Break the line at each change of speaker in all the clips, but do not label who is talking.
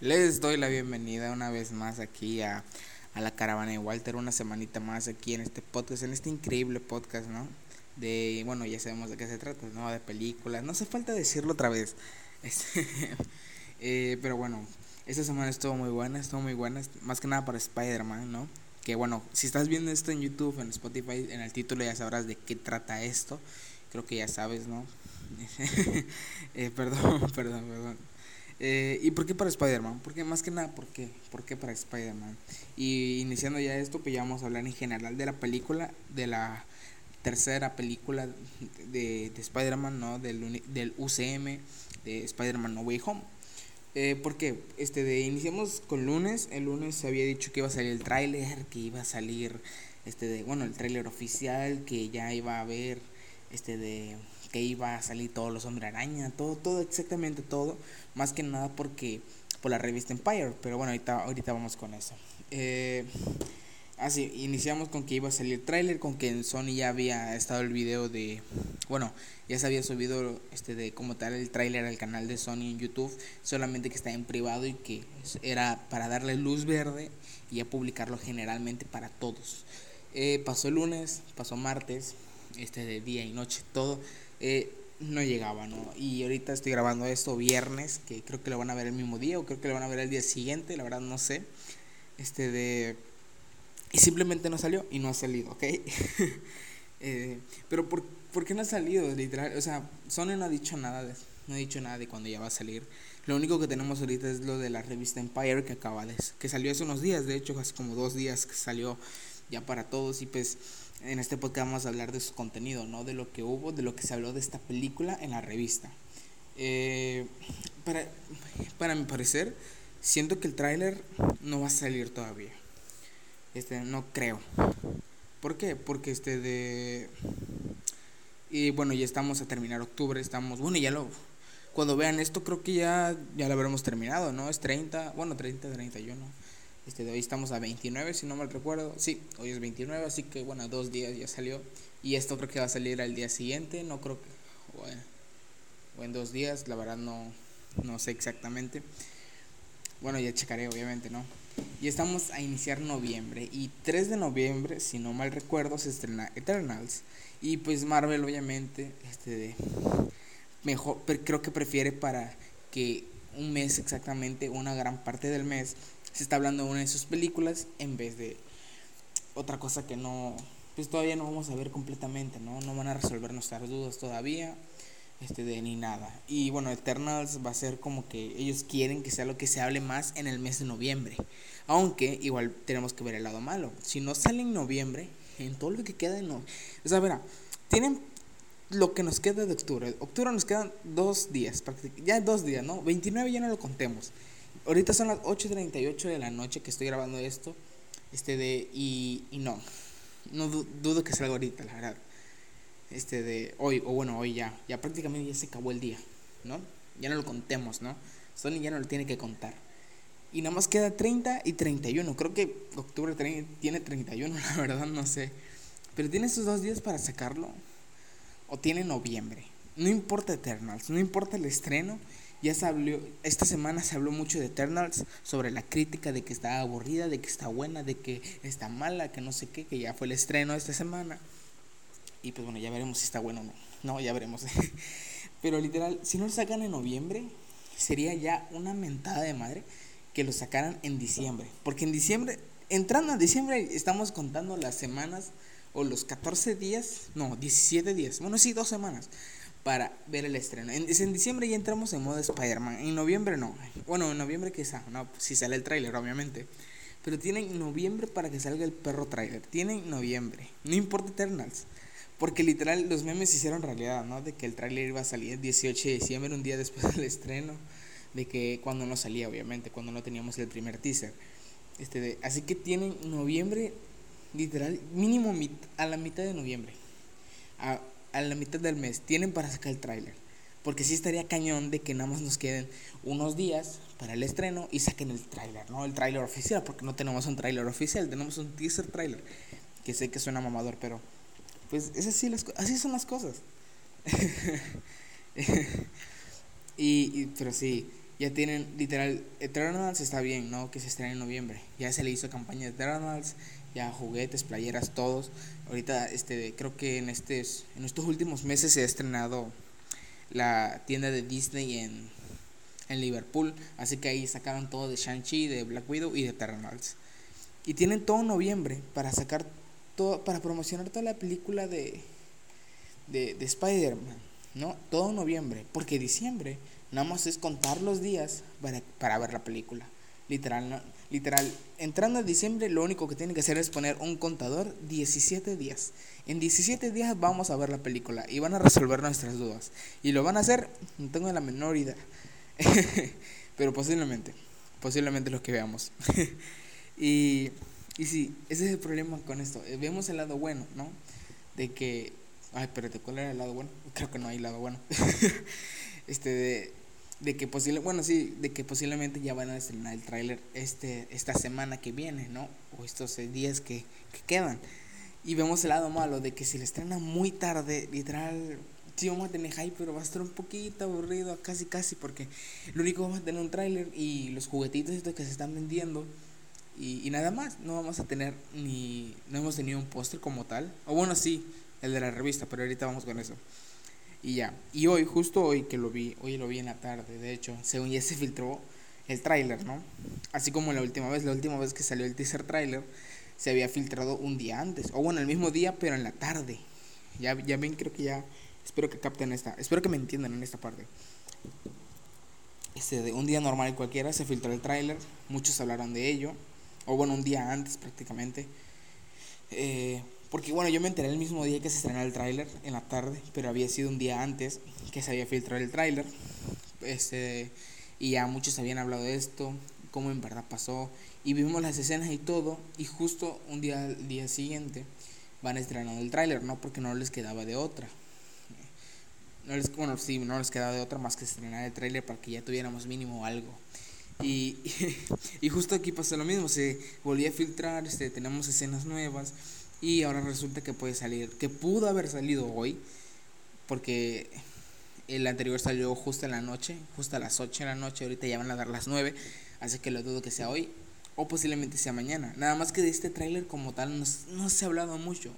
Les doy la bienvenida una vez más aquí a, la caravana de Walter, una semanita más aquí en este podcast, en este increíble podcast, ¿no? De, bueno, ya sabemos de qué se trata, ¿no? De películas, no hace falta decirlo otra vez. Este, eh, pero bueno, esta semana estuvo muy buena, estuvo muy buena, más que nada para Spider-Man, ¿no? Que bueno, si estás viendo esto en YouTube, en Spotify, en el título ya sabrás de qué trata esto. Creo que ya sabes, ¿no? eh, perdón, perdón, perdón. Eh, ¿Y por qué para Spider-Man? Porque más que nada, ¿por qué? ¿Por qué para Spider-Man? Y iniciando ya esto, pues ya vamos a hablar en general de la película, de la tercera película de, de Spider-Man, ¿no? Del, del UCM, de Spider-Man No Way Home. Eh, ¿Por qué? Este, de, iniciamos con lunes. El lunes se había dicho que iba a salir el tráiler, que iba a salir, este, de, bueno, el tráiler oficial, que ya iba a haber, este, de que iba a salir todos los hombres araña, todo, todo, exactamente todo, más que nada porque por la revista Empire, pero bueno, ahorita, ahorita vamos con eso. Eh, así, iniciamos con que iba a salir el tráiler, con que en Sony ya había estado el video de, bueno, ya se había subido este de como tal el tráiler al canal de Sony en YouTube, solamente que está en privado y que era para darle luz verde y ya publicarlo generalmente para todos. Eh, pasó el lunes, pasó martes, este de día y noche, todo eh, no llegaba, ¿no? Y ahorita estoy grabando esto viernes, que creo que lo van a ver el mismo día o creo que lo van a ver el día siguiente, la verdad no sé. Este de... Y simplemente no salió y no ha salido, ¿ok? eh, pero por, ¿por qué no ha salido? Literal, o sea, Sony no ha dicho nada de no ha dicho nada de cuándo ya va a salir. Lo único que tenemos ahorita es lo de la revista Empire que acaba de, que salió hace unos días, de hecho, hace como dos días que salió ya para todos y pues en este podcast vamos a hablar de su contenido, ¿no? De lo que hubo, de lo que se habló de esta película en la revista. Eh, para, para mi parecer, siento que el tráiler no va a salir todavía. Este, no creo. ¿Por qué? Porque este de... Y bueno, ya estamos a terminar octubre, estamos... Bueno, ya lo... Cuando vean esto creo que ya, ya lo habremos terminado, ¿no? Es 30, bueno, 30, 31. Este, de hoy estamos a 29, si no mal recuerdo. Sí, hoy es 29, así que bueno, dos días ya salió. Y esto creo que va a salir al día siguiente, no creo que... Bueno, o en dos días, la verdad no, no sé exactamente. Bueno, ya checaré, obviamente, ¿no? Y estamos a iniciar noviembre. Y 3 de noviembre, si no mal recuerdo, se estrena Eternals. Y pues Marvel, obviamente, este mejor, creo que prefiere para que un mes exactamente, una gran parte del mes, se está hablando de una de sus películas en vez de otra cosa que no, pues todavía no vamos a ver completamente, ¿no? No van a resolver nuestras dudas todavía, este, de ni nada. Y bueno, Eternals va a ser como que ellos quieren que sea lo que se hable más en el mes de noviembre. Aunque igual tenemos que ver el lado malo. Si no sale en noviembre, en todo lo que queda noviembre. O sea, verá, tienen lo que nos queda de octubre. Octubre nos quedan dos días, ya dos días, ¿no? 29 ya no lo contemos. Ahorita son las 8.38 de la noche que estoy grabando esto. Este de. Y, y no. No dudo que salga ahorita, la verdad. Este de. Hoy, o bueno, hoy ya. Ya prácticamente ya se acabó el día, ¿no? Ya no lo contemos, ¿no? Sony ya no lo tiene que contar. Y nada más queda 30 y 31. Creo que octubre tiene 31, la verdad, no sé. Pero tiene esos dos días para sacarlo. O tiene noviembre. No importa Eternals, no importa el estreno ya se habló, esta semana se habló mucho de Eternals, sobre la crítica de que está aburrida, de que está buena, de que está mala, que no sé qué, que ya fue el estreno esta semana. Y pues bueno, ya veremos si está bueno o no. No, ya veremos. Pero literal, si no lo sacan en noviembre, sería ya una mentada de madre que lo sacaran en diciembre. Porque en diciembre, entrando a diciembre, estamos contando las semanas o los 14 días, no, 17 días, bueno, sí, dos semanas para ver el estreno. En, en diciembre ya entramos en modo Spider-Man. En noviembre no. Bueno, en noviembre quizá, no, si sale el tráiler, obviamente. Pero tienen noviembre para que salga el perro tráiler. Tienen noviembre. No importa Eternals. Porque literal los memes se hicieron realidad, ¿no? De que el tráiler iba a salir el 18 de diciembre, un día después del estreno. De que cuando no salía, obviamente, cuando no teníamos el primer teaser. Este de, así que tienen noviembre, literal, mínimo a la mitad de noviembre. A, a la mitad del mes tienen para sacar el tráiler. Porque sí estaría cañón de que nada más nos queden unos días para el estreno y saquen el tráiler, ¿no? El tráiler oficial, porque no tenemos un tráiler oficial, tenemos un teaser tráiler, que sé que suena mamador, pero pues es así, las, así son las cosas. y, pero sí, ya tienen, literal, Eternals está bien, ¿no? Que se estrena en noviembre. Ya se le hizo campaña de Eternals, ya juguetes, playeras, todos. Ahorita, este, creo que en, estos, en estos últimos meses se ha estrenado la tienda de Disney en, en Liverpool. Así que ahí sacaron todo de Shang-Chi, de Black Widow y de Eternals. Y tienen todo noviembre para sacar todo, para promocionar toda la película de, de, de Spider-Man, ¿no? Todo noviembre, porque diciembre Nada más es contar los días para, para ver la película. Literal, literal, entrando a diciembre lo único que tienen que hacer es poner un contador 17 días. En 17 días vamos a ver la película y van a resolver nuestras dudas. Y lo van a hacer, no tengo la menor idea. Pero posiblemente, posiblemente lo que veamos. y, y sí, ese es el problema con esto. Eh, vemos el lado bueno, ¿no? De que... Ay, pero ¿cuál era el lado bueno? Creo que no hay lado bueno. este de de que posible, bueno, sí, de que posiblemente ya van a estrenar el tráiler este esta semana que viene, ¿no? O estos días que, que, quedan. Y vemos el lado malo de que si le estrena muy tarde, literal, sí vamos a tener hype, pero va a estar un poquito aburrido, casi casi, porque lo único vamos a tener un tráiler y los juguetitos estos que se están vendiendo y, y nada más, no vamos a tener ni, no hemos tenido un póster como tal, o bueno, sí, el de la revista, pero ahorita vamos con eso. Y ya. Y hoy, justo hoy que lo vi, hoy lo vi en la tarde, de hecho, según ya se filtró el tráiler, ¿no? Así como la última vez, la última vez que salió el teaser tráiler, se había filtrado un día antes, o bueno, el mismo día, pero en la tarde. Ya, ya ven, creo que ya, espero que capten esta, espero que me entiendan en esta parte. Este, de un día normal cualquiera se filtró el tráiler, muchos hablaron de ello, o bueno, un día antes prácticamente. Eh, porque bueno, yo me enteré el mismo día que se estrenó el tráiler, en la tarde, pero había sido un día antes que se había filtrado el tráiler. Este, y ya muchos habían hablado de esto, cómo en verdad pasó. Y vimos las escenas y todo. Y justo un día, al día siguiente van a estrenar el tráiler, ¿no? Porque no les quedaba de otra. No les, bueno, sí, no les quedaba de otra más que estrenar el tráiler para que ya tuviéramos mínimo algo. Y, y, justo aquí pasó lo mismo, se volvió a filtrar, este, tenemos escenas nuevas y ahora resulta que puede salir, que pudo haber salido hoy, porque el anterior salió justo en la noche, justo a las 8 de la noche, ahorita ya van a dar las 9, así que lo dudo que sea hoy, o posiblemente sea mañana. Nada más que de este tráiler como tal no, se ha hablado mucho.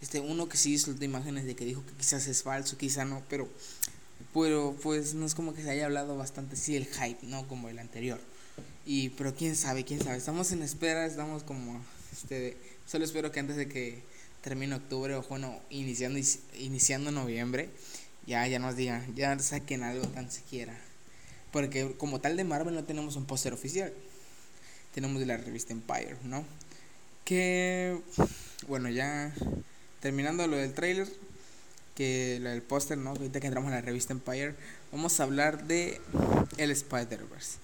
Este, uno que sí soltó imágenes de que dijo que quizás es falso, quizá no, pero, pero pues no es como que se haya hablado bastante, sí, el hype, no como el anterior. Y, pero quién sabe, quién sabe, estamos en espera, estamos como, este, Solo espero que antes de que termine octubre o bueno, iniciando, iniciando noviembre, ya, ya nos digan, ya saquen algo tan siquiera. Porque como tal de Marvel no tenemos un póster oficial. Tenemos de la revista Empire, ¿no? Que, bueno, ya terminando lo del trailer, que lo del póster, ¿no? Ahorita que entramos en la revista Empire, vamos a hablar de el Spider-Verse.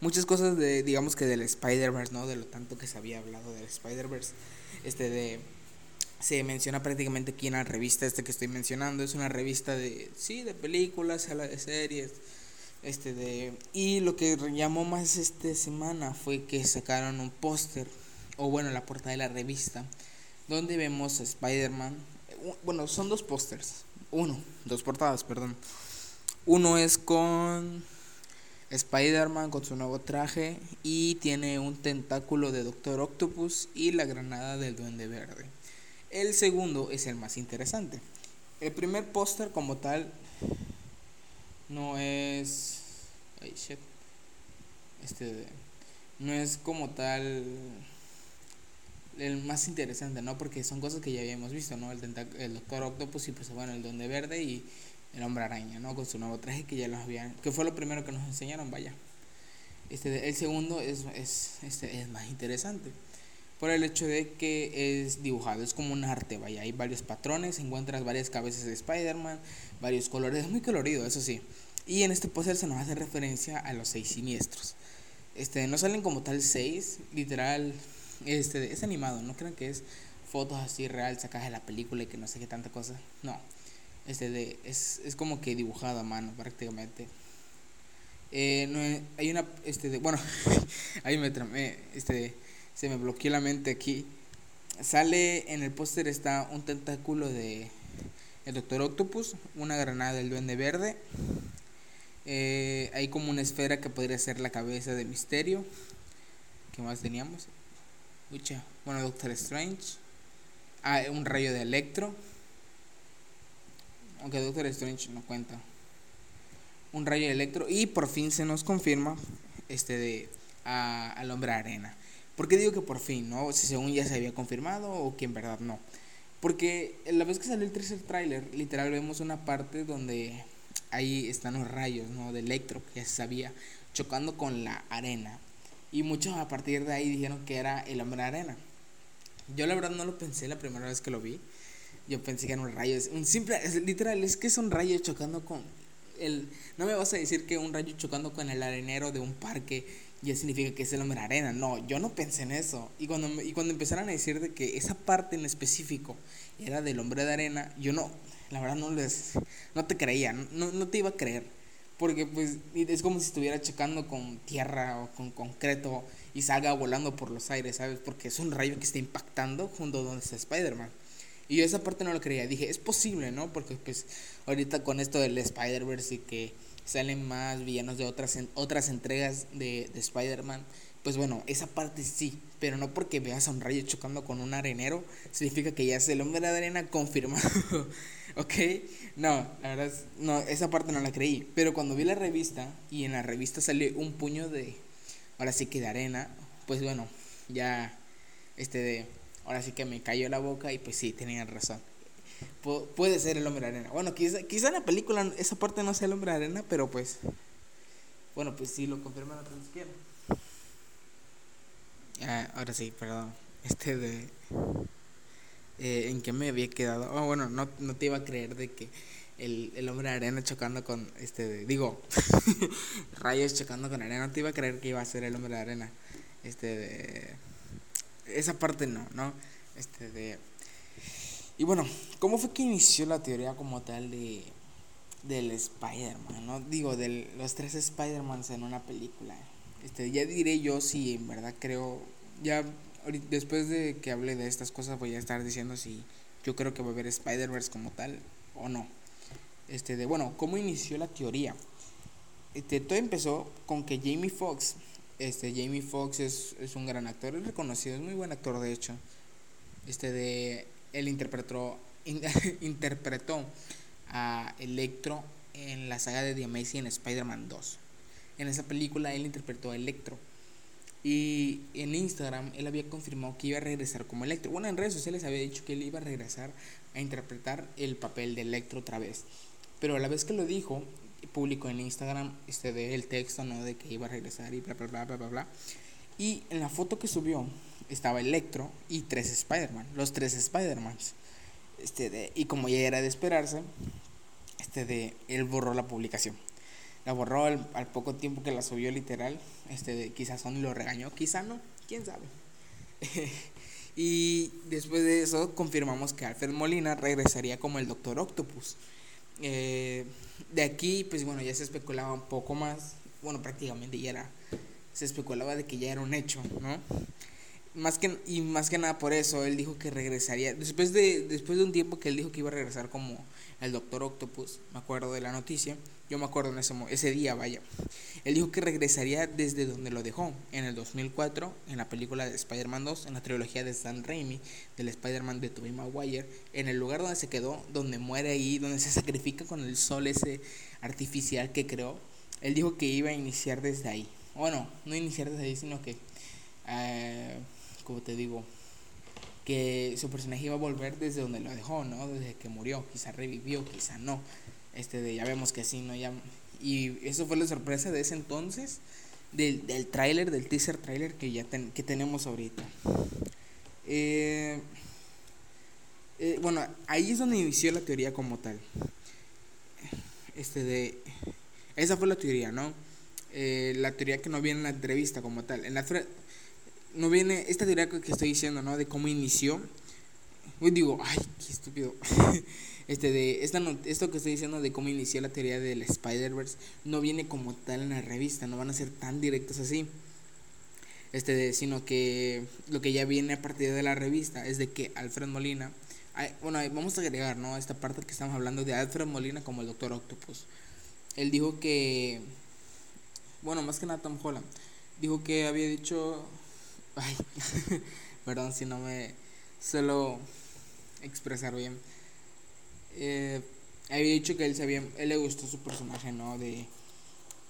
Muchas cosas de, digamos que del Spider-Verse, ¿no? De lo tanto que se había hablado del Spider-Verse. Este de se menciona prácticamente aquí en la revista este que estoy mencionando. Es una revista de sí de películas de series este de y lo que llamó más esta semana fue que sacaron un póster o bueno la portada de la revista donde vemos a Spider-Man. Bueno son dos pósters. Uno dos portadas perdón. Uno es con Spider-Man con su nuevo traje y tiene un tentáculo de Doctor Octopus y la granada del Duende Verde. El segundo es el más interesante. El primer póster como tal no es... Ay, shit. Este, no es como tal el más interesante, ¿no? Porque son cosas que ya habíamos visto, ¿no? El, el Doctor Octopus y pues bueno, el Duende Verde y el hombre araña, ¿no? Con su nuevo traje que ya los habían, que fue lo primero que nos enseñaron, vaya. Este, el segundo es, es, este, es más interesante por el hecho de que es dibujado, es como un arte, vaya, hay varios patrones, encuentras varias cabezas de Spider-Man, varios colores, es muy colorido, eso sí. Y en este póster se nos hace referencia a los seis siniestros. Este, no salen como tal seis, literal, este, es animado, no crean que es fotos así real sacadas de la película y que no sé qué tanta cosa, no este de, es, es como que dibujado a mano prácticamente. Eh, no, hay una, este de, bueno, ahí me tramé, este, se me bloqueó la mente aquí. Sale en el póster está un tentáculo de el Doctor Octopus, una granada del Duende Verde Eh, hay como una esfera que podría ser la cabeza de Misterio. ¿Qué más teníamos? Ucha. Bueno, Doctor Strange. Ah, un rayo de Electro. Aunque Doctor Strange no cuenta. Un rayo de Electro. Y por fin se nos confirma este de al hombre arena. ¿Por qué digo que por fin, no? Si según ya se había confirmado o que en verdad no. Porque la vez que salió el tercer tráiler, literal vemos una parte donde ahí están los rayos, ¿no? De Electro, que ya se sabía, chocando con la arena. Y muchos a partir de ahí dijeron que era el hombre arena. Yo la verdad no lo pensé la primera vez que lo vi. Yo pensé que eran un rayo. Un simple, literal, es que es un rayo chocando con el... No me vas a decir que un rayo chocando con el arenero de un parque ya significa que es el hombre arena. No, yo no pensé en eso. Y cuando, y cuando empezaron a decir de que esa parte en específico era del hombre de arena, yo no, la verdad no les, no te creía, no, no te iba a creer. Porque pues es como si estuviera chocando con tierra o con concreto y salga volando por los aires, ¿sabes? Porque es un rayo que está impactando junto a donde está Spider-Man. Y yo esa parte no lo creía. Dije, es posible, ¿no? Porque pues ahorita con esto del Spider-Verse y que salen más villanos de otras, otras entregas de, de Spider-Man. Pues bueno, esa parte sí, pero no porque veas a un rayo chocando con un arenero, significa que ya es el hombre de arena confirmado. ¿Ok? No, la verdad, no, esa parte no la creí. Pero cuando vi la revista y en la revista salió un puño de, ahora sí que de arena, pues bueno, ya, este de, ahora sí que me cayó la boca y pues sí, tenían razón puede ser el hombre de arena. Bueno, quizá, quizá en la película esa parte no sea el hombre de arena, pero pues. Bueno, pues sí lo confirman a todos quieren. Ah, ahora sí, perdón. Este de. Eh, ¿En qué me había quedado? Oh, bueno, no, no te iba a creer de que el, el hombre de arena chocando con. este de, Digo, rayos chocando con arena. No te iba a creer que iba a ser el hombre de arena. Este de. Esa parte no, ¿no? Este de y bueno, ¿cómo fue que inició la teoría como tal de del Spider-Man, ¿no? Digo, de los tres Spider-Mans en una película. Este, ya diré yo si en verdad creo, ya después de que hable de estas cosas voy a estar diciendo si yo creo que va a haber Spider-Verse como tal o no. Este, de bueno, ¿cómo inició la teoría? Este, todo empezó con que Jamie Foxx, este, Jamie Foxx es, es un gran actor, es reconocido, es muy buen actor de hecho. Este, de él interpretó, interpretó a Electro en la saga de The Amazing Spider-Man 2. En esa película él interpretó a Electro. Y en Instagram él había confirmado que iba a regresar como Electro. Bueno, en redes sociales había dicho que él iba a regresar a interpretar el papel de Electro otra vez. Pero a la vez que lo dijo, publicó en Instagram este de el texto, ¿no? De que iba a regresar y bla, bla, bla, bla, bla, bla. Y en la foto que subió estaba Electro y tres Spider-Man, los tres Spider-Mans. Este de, y como ya era de esperarse, este de, él borró la publicación. La borró al, poco tiempo que la subió literal. Este de, quizás Sony lo regañó, quizá no, quién sabe. y después de eso confirmamos que Alfred Molina regresaría como el Doctor Octopus. Eh, de aquí, pues bueno, ya se especulaba un poco más. Bueno, prácticamente ya era se especulaba de que ya era un hecho, ¿no? Más que, y más que nada por eso, él dijo que regresaría. Después de, después de un tiempo que él dijo que iba a regresar como el Doctor Octopus, me acuerdo de la noticia, yo me acuerdo en ese, ese día, vaya. Él dijo que regresaría desde donde lo dejó, en el 2004, en la película de Spider-Man 2, en la trilogía de Stan Raimi, del Spider-Man de Tobey Maguire, en el lugar donde se quedó, donde muere ahí, donde se sacrifica con el sol ese artificial que creó. Él dijo que iba a iniciar desde ahí, bueno, no iniciar desde ahí, sino que, eh, como te digo, que su personaje iba a volver desde donde lo dejó, ¿no? Desde que murió, quizá revivió, quizá no. Este de, ya vemos que sí, ¿no? Ya, y eso fue la sorpresa de ese entonces, del, del tráiler, del teaser tráiler que ya que tenemos ahorita. Eh, eh, bueno, ahí es donde inició la teoría como tal. Este de... Esa fue la teoría, ¿no? Eh, la teoría que no viene en la entrevista como tal. En la no viene esta teoría que estoy diciendo, ¿no? De cómo inició. Uy, digo, ay, qué estúpido. este de esta esto que estoy diciendo de cómo inició la teoría del Spider-Verse no viene como tal en la revista, no van a ser tan directos así. Este de, sino que lo que ya viene a partir de la revista es de que Alfred Molina, bueno, vamos a agregar, ¿no? Esta parte que estamos hablando de Alfred Molina como el Doctor Octopus. él dijo que, bueno, más que nada Tom Holland, dijo que había dicho, ay, perdón si no me suelo expresar bien, eh, había dicho que él sabía, él le gustó su personaje, ¿no? De,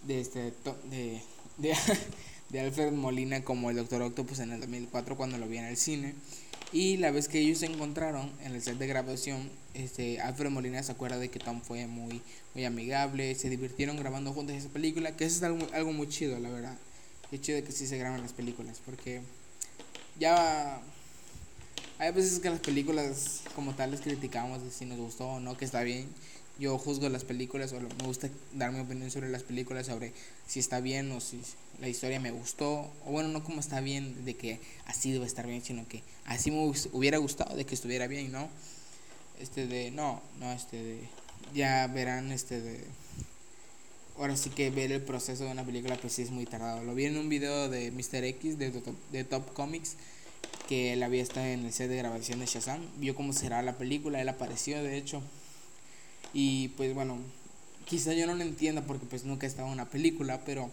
de este, de, de, de Alfred Molina como el Doctor Octopus en el 2004 cuando lo vi en el cine. Y la vez que ellos se encontraron en el set de grabación, este, Alfred Molina se acuerda de que Tom fue muy, muy amigable, se divirtieron grabando juntos esa película, que eso es algo, algo muy chido, la verdad. Es chido que sí se graban las películas, porque ya hay veces que las películas como tal les criticamos de si nos gustó o no, que está bien. Yo juzgo las películas o me gusta dar mi opinión sobre las películas, sobre si está bien o si la historia me gustó, o bueno, no como está bien de que así debe estar bien, sino que así me hubiera gustado de que estuviera bien, ¿no? Este de, no, no, este de, ya verán, este de, ahora sí que ver el proceso de una película pues sí es muy tardado. Lo vi en un video de Mr. X de, de Top Comics, que él había estado en el set de grabación de Shazam, vio cómo será la película, él apareció de hecho, y pues bueno, quizá yo no lo entienda porque pues nunca he estado en una película, pero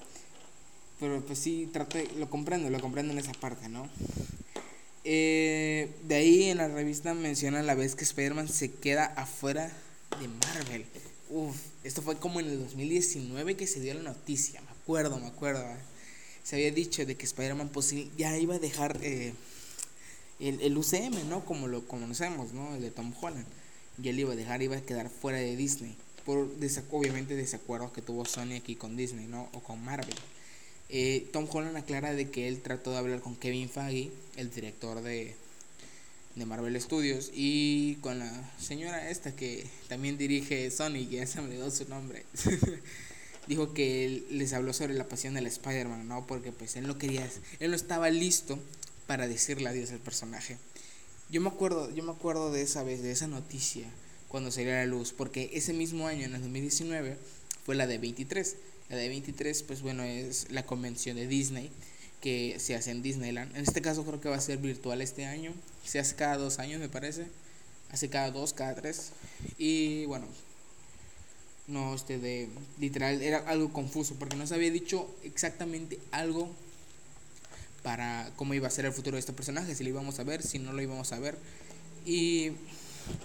pero pues sí, trato lo comprendo, lo comprendo en esa parte, ¿no? Eh, de ahí en la revista menciona la vez que Spider-Man se queda afuera de Marvel. Uf, esto fue como en el 2019 que se dio la noticia, me acuerdo, me acuerdo. ¿eh? Se había dicho de que Spider-Man pues, ya iba a dejar eh, el, el, UCM, ¿no? Como lo conocemos, ¿no? El de Tom Holland. Y él iba a dejar, iba a quedar fuera de Disney. Por obviamente desacuerdo que tuvo Sony aquí con Disney, ¿no? O con Marvel. Eh, Tom Holland aclara de que él trató de hablar con Kevin Feige, el director de, de Marvel Studios, y con la señora esta que también dirige Sony, que ya se me dio su nombre. Dijo que él les habló sobre la pasión del Spider-Man, ¿no? Porque pues él no quería, él no estaba listo para decirle adiós al personaje. Yo me acuerdo, yo me acuerdo de esa vez, de esa noticia, cuando salió a la luz, porque ese mismo año, en el 2019, fue la de 23 la de 23, pues bueno, es la convención de Disney que se hace en Disneyland. En este caso creo que va a ser virtual este año. Se hace cada dos años, me parece. Hace cada dos, cada tres. Y bueno, no, este de literal era algo confuso porque no se había dicho exactamente algo para cómo iba a ser el futuro de este personaje, si lo íbamos a ver, si no lo íbamos a ver. Y,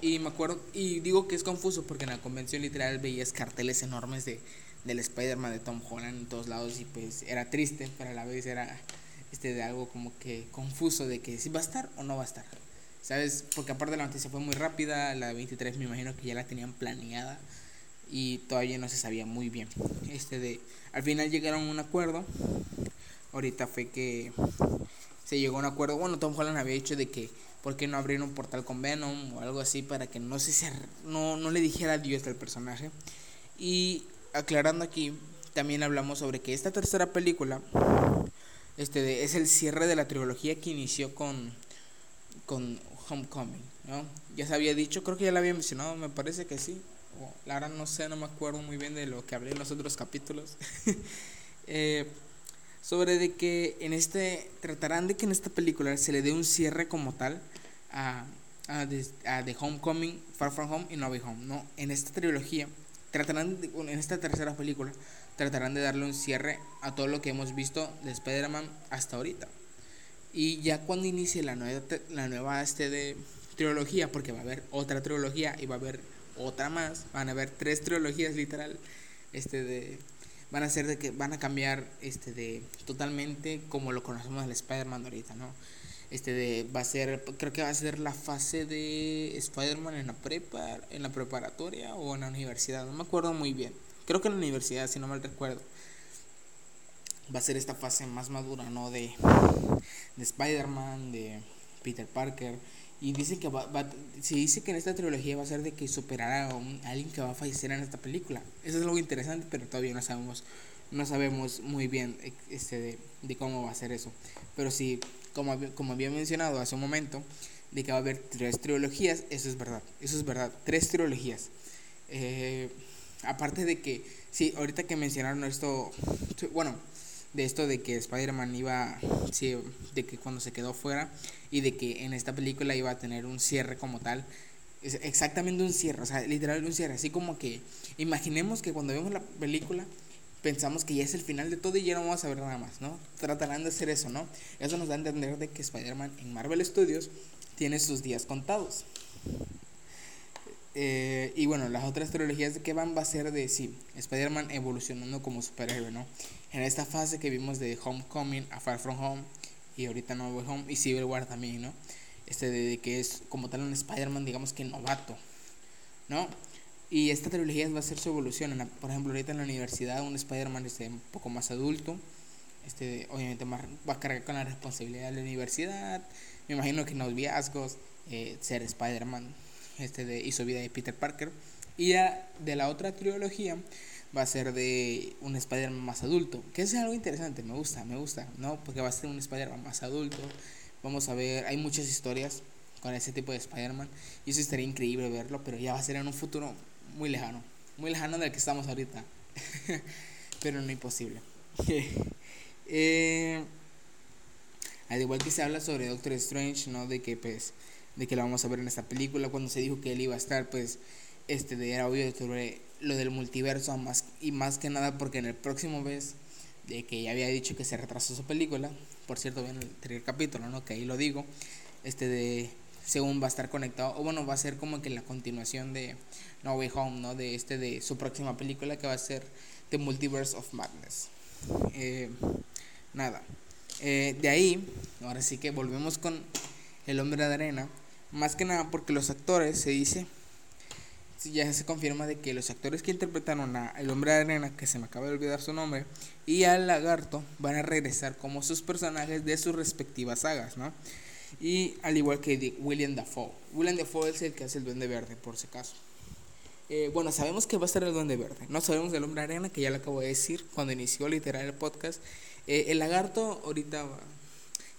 y me acuerdo, y digo que es confuso porque en la convención literal veías carteles enormes de del Spider-Man de Tom Holland en todos lados y pues era triste, pero a la vez era este de algo como que confuso de que si va a estar o no va a estar. ¿Sabes? Porque aparte la noticia fue muy rápida, la 23 me imagino que ya la tenían planeada y todavía no se sabía muy bien. Este de al final llegaron a un acuerdo. Ahorita fue que se llegó a un acuerdo. Bueno, Tom Holland había dicho de que por qué no abrir un portal con Venom o algo así para que no se no, no le dijera adiós al personaje. Y aclarando aquí, también hablamos sobre que esta tercera película este es el cierre de la trilogía que inició con, con Homecoming, ¿no? Ya se había dicho, creo que ya la había mencionado, me parece que sí. la no sé, no me acuerdo muy bien de lo que hablé en los otros capítulos. Eh, sobre de que en este, tratarán de que en esta película se le dé un cierre como tal a, a, a The Homecoming, Far From Home y No Way Home, ¿no? En esta trilogía tratarán, en esta tercera película, tratarán de darle un cierre a todo lo que hemos visto de Spider-Man hasta ahorita. Y ya cuando inicie la nueva, la nueva este de trilogía, porque va a haber otra trilogía y va a haber otra más, van a haber tres trilogías literal, este de van a ser de que van a cambiar este de totalmente como lo conocemos al Spider-Man ahorita, ¿no? este de va a ser creo que va a ser la fase de Spider-Man en la prepa en la preparatoria o en la universidad no me acuerdo muy bien. Creo que en la universidad si no mal recuerdo. Va a ser esta fase más madura no de de Spider-Man de Peter Parker y dice que va, va se dice que en esta trilogía va a ser de que superará a, un, alguien que va a fallecer en esta película eso es algo interesante pero todavía no sabemos no sabemos muy bien este de, de cómo va a ser eso pero sí como, como había mencionado hace un momento, de que va a haber tres trilogías, eso es verdad, eso es verdad, tres trilogías. Eh, aparte de que, sí, ahorita que mencionaron esto, bueno, de esto de que Spider-Man iba, sí, de que cuando se quedó fuera y de que en esta película iba a tener un cierre como tal, Es exactamente un cierre, o sea, literal un cierre. Así como que imaginemos que cuando vemos la película pensamos que ya es el final de todo y ya no vamos a ver nada más, ¿no? Tratarán de hacer eso, ¿no? Eso nos da a entender de que Spider-Man en Marvel Studios tiene sus días contados. Eh, y bueno, las otras trilogías de que van va a ser de, sí, Spider-Man evolucionando como superhéroe, ¿no? En esta fase que vimos de Homecoming a Far From Home y ahorita No Way Home y Civil War también, ¿no? Este de, que es como tal un Spider-Man, digamos que novato, ¿no? Y esta trilogía va a ser su evolución. por ejemplo, ahorita en la universidad un Spider-Man este, un poco más adulto, este, obviamente más, va a cargar con la responsabilidad de la universidad, me imagino que noviazgos, eh, ser Spider-Man este de, su vida de Peter Parker. Y ya de la otra trilogía va a ser de un Spider-Man más adulto, que es algo interesante, me gusta, me gusta, ¿no? Porque va a ser un Spider-Man más adulto. Vamos a ver, hay muchas historias con ese tipo de Spider-Man y eso estaría increíble verlo, pero ya va a ser en un futuro muy lejano, muy lejano del que estamos ahorita, pero no imposible. eh, al igual que se habla sobre Doctor Strange, ¿no? De que pues de que lo vamos a ver en esta película cuando se dijo que él iba a estar pues este de era obvio sobre lo del multiverso más y más que nada porque en el próximo mes de que ya había dicho que se retrasó su película. Por cierto en el anterior capítulo no que ahí lo digo. Este de según va a estar conectado o bueno va a ser como que la continuación de No Way Home no de este de su próxima película que va a ser The Multiverse of Madness. Eh, nada. Eh, de ahí ahora sí que volvemos con el hombre de arena. Más que nada porque los actores, se dice, ya se confirma de que los actores que interpretaron a El Hombre de Arena, que se me acaba de olvidar su nombre, y al Lagarto van a regresar como sus personajes de sus respectivas sagas, ¿no? Y al igual que William Dafoe. William Dafoe es el que hace el Duende Verde, por si acaso. Eh, bueno, sabemos que va a estar el Duende Verde. No sabemos del Hombre de Arena, que ya lo acabo de decir cuando inició literal el podcast. Eh, el Lagarto, ahorita.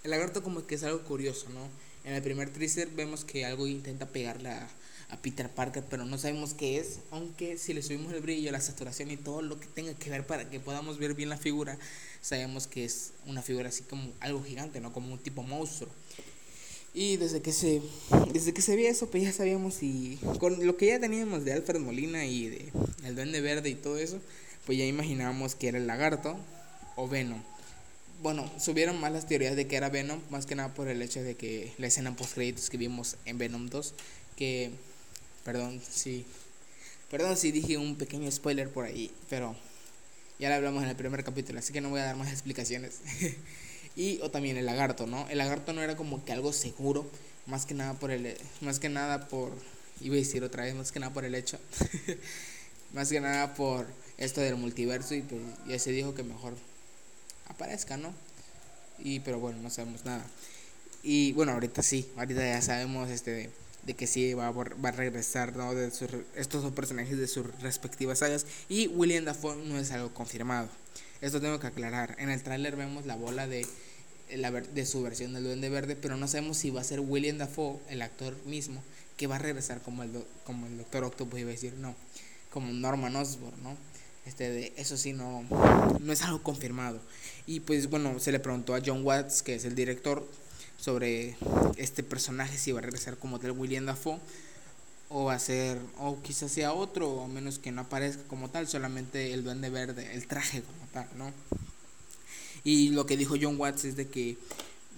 El Lagarto, como que es algo curioso, ¿no? En el primer teaser vemos que algo intenta pegarle a, Peter Parker, pero no sabemos qué es, aunque si le subimos el brillo, la saturación y todo lo que tenga que ver para que podamos ver bien la figura, sabemos que es una figura así como algo gigante, no como un tipo monstruo. Y desde que se desde que se vio eso, pues ya sabíamos y con lo que ya teníamos de Alfred Molina y de El Duende Verde y todo eso, pues ya imaginábamos que era el lagarto o Venom bueno, subieron más las teorías de que era Venom, más que nada por el hecho de que la escena post créditos que vimos en Venom 2, que, perdón, sí, perdón si dije un pequeño spoiler por ahí, pero ya lo hablamos en el primer capítulo, así que no voy a dar más explicaciones. y o también el lagarto, ¿no? El lagarto no era como que algo seguro, más que nada por el, más que nada por, iba a decir otra vez, más que nada por el hecho, más que nada por esto del multiverso y pues ya se dijo que mejor aparezca, ¿no? Y pero bueno, no sabemos nada. Y bueno, ahorita sí, ahorita ya sabemos este de, que sí va a, va a regresar ¿no? de estos dos personajes de sus respectivas sagas y William Dafoe no es algo confirmado. Esto tengo que aclarar. En el tráiler vemos la bola de la, de su versión del Duende Verde, pero no sabemos si va a ser William Dafoe, el actor mismo, que va a regresar como el, como el Doctor Octopus, iba a decir, no, como Norman Osborn, ¿no? Este, de, eso sí, no, no es algo confirmado. Y pues bueno, se le preguntó a John Watts, que es el director, sobre este personaje, si va a regresar como tal William Dafoe, o va a ser, o quizás sea otro, o menos que no aparezca como tal, solamente el duende verde, el traje como tal, ¿no? Y lo que dijo John Watts es de que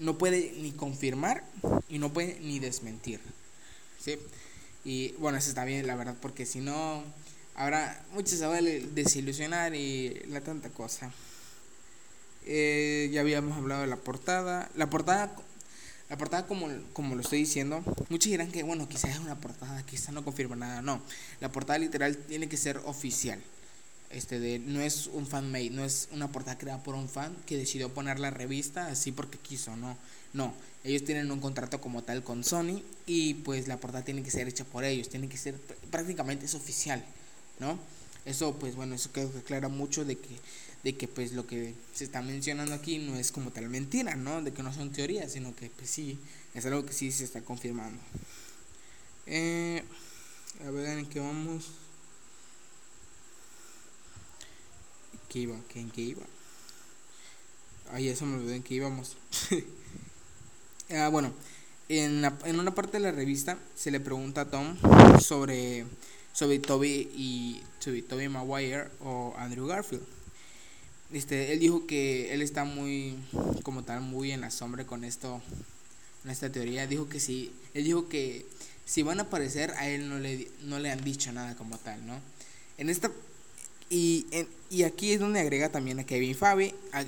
no puede ni confirmar y no puede ni desmentir. ¿Sí? Y bueno, eso está bien, la verdad, porque si no, Ahora, muchos se a desilusionar y la tanta cosa. Eh, ya habíamos hablado de la portada. La portada, la portada como, como lo estoy diciendo, muchos dirán que, bueno, quizás es una portada, quizás no confirma nada. No, la portada literal tiene que ser oficial. Este de, no es un fan made, no es una portada creada por un fan que decidió poner la revista así porque quiso, no. No, ellos tienen un contrato como tal con Sony y pues la portada tiene que ser hecha por ellos, tiene que ser prácticamente es oficial. ¿no? Eso, pues bueno, eso creo que aclara mucho de que, de que pues lo que se está mencionando aquí no es como tal mentira, ¿no? De que no son teorías, sino que pues sí, es algo que sí se está confirmando. Eh, a ver en qué vamos. ¿Qué iba? ¿En qué iba? Ay, eso me olvidó en qué íbamos. ah, bueno, en, en una parte de la revista se le pregunta a Tom sobre, sobre Toby y sobre Toby Maguire o Andrew Garfield. Este, él dijo que él está muy, como tal, muy en la sombra con esto, en esta teoría. Dijo que sí, él dijo que si van a aparecer, a él no le, no le han dicho nada como tal, ¿no? En esta, y, en, y aquí es donde agrega también a Kevin Fabi, a,